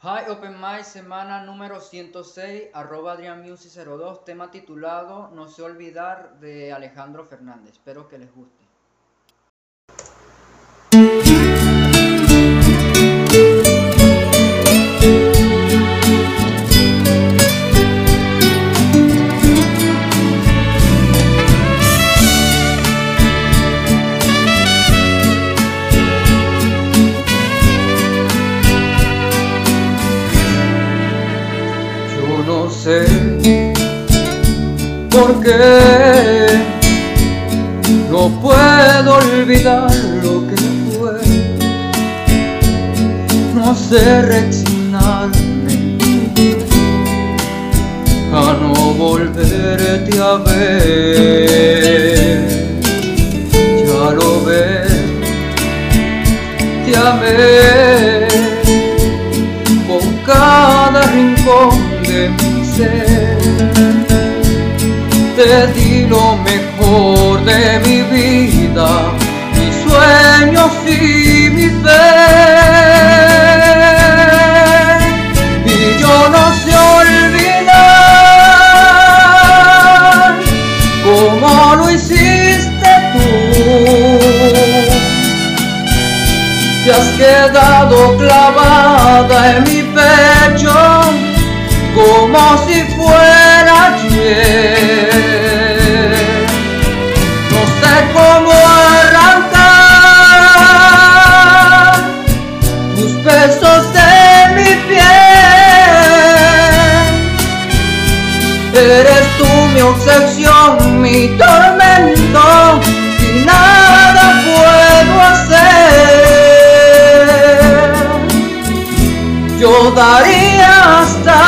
Hi Open Mic, semana número 106, arroba AdrianMusic02, tema titulado No sé olvidar de Alejandro Fernández. Espero que les guste. Sé por qué no puedo olvidar lo que fue. No sé resignarme a no volverte a ver. Ya lo ves, te amé Te di lo mejor de mi vida, mis sueños y mi fe. Y yo no sé olvidar como lo hiciste tú te has quedado clavada en mi pecho como si fuera Eres tú mi obsesión, mi tormento y nada puedo hacer. Yo daría hasta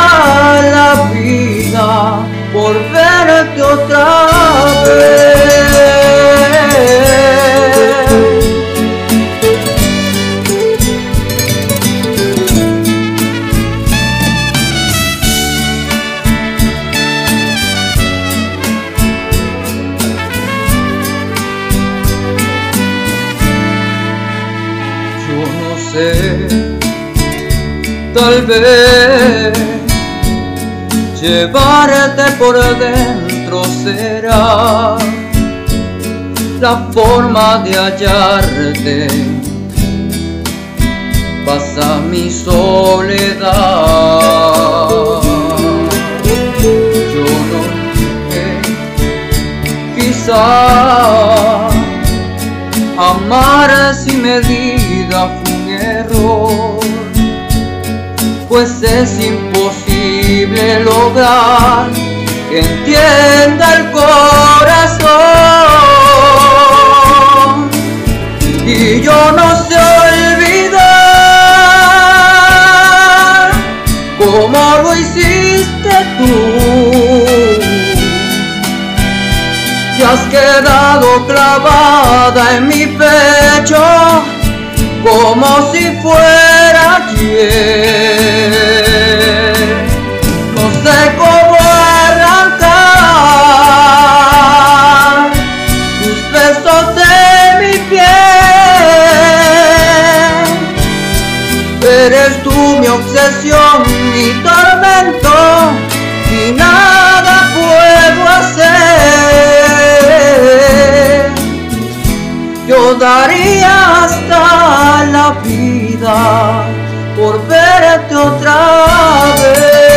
tal vez llevarte por dentro será la forma de hallarte. Pasa mi soledad. Yo no sé, quizás Amar sin medida fue pues es imposible lograr que entienda el corazón. Y yo no sé olvidar como lo hiciste tú. Te has quedado clavada en mi pecho como si fuera ayer. No sé cómo arrancar tus besos de mi piel. Eres tú mi obsesión, mi tormento y Yo daría hasta la vida por verte otra vez.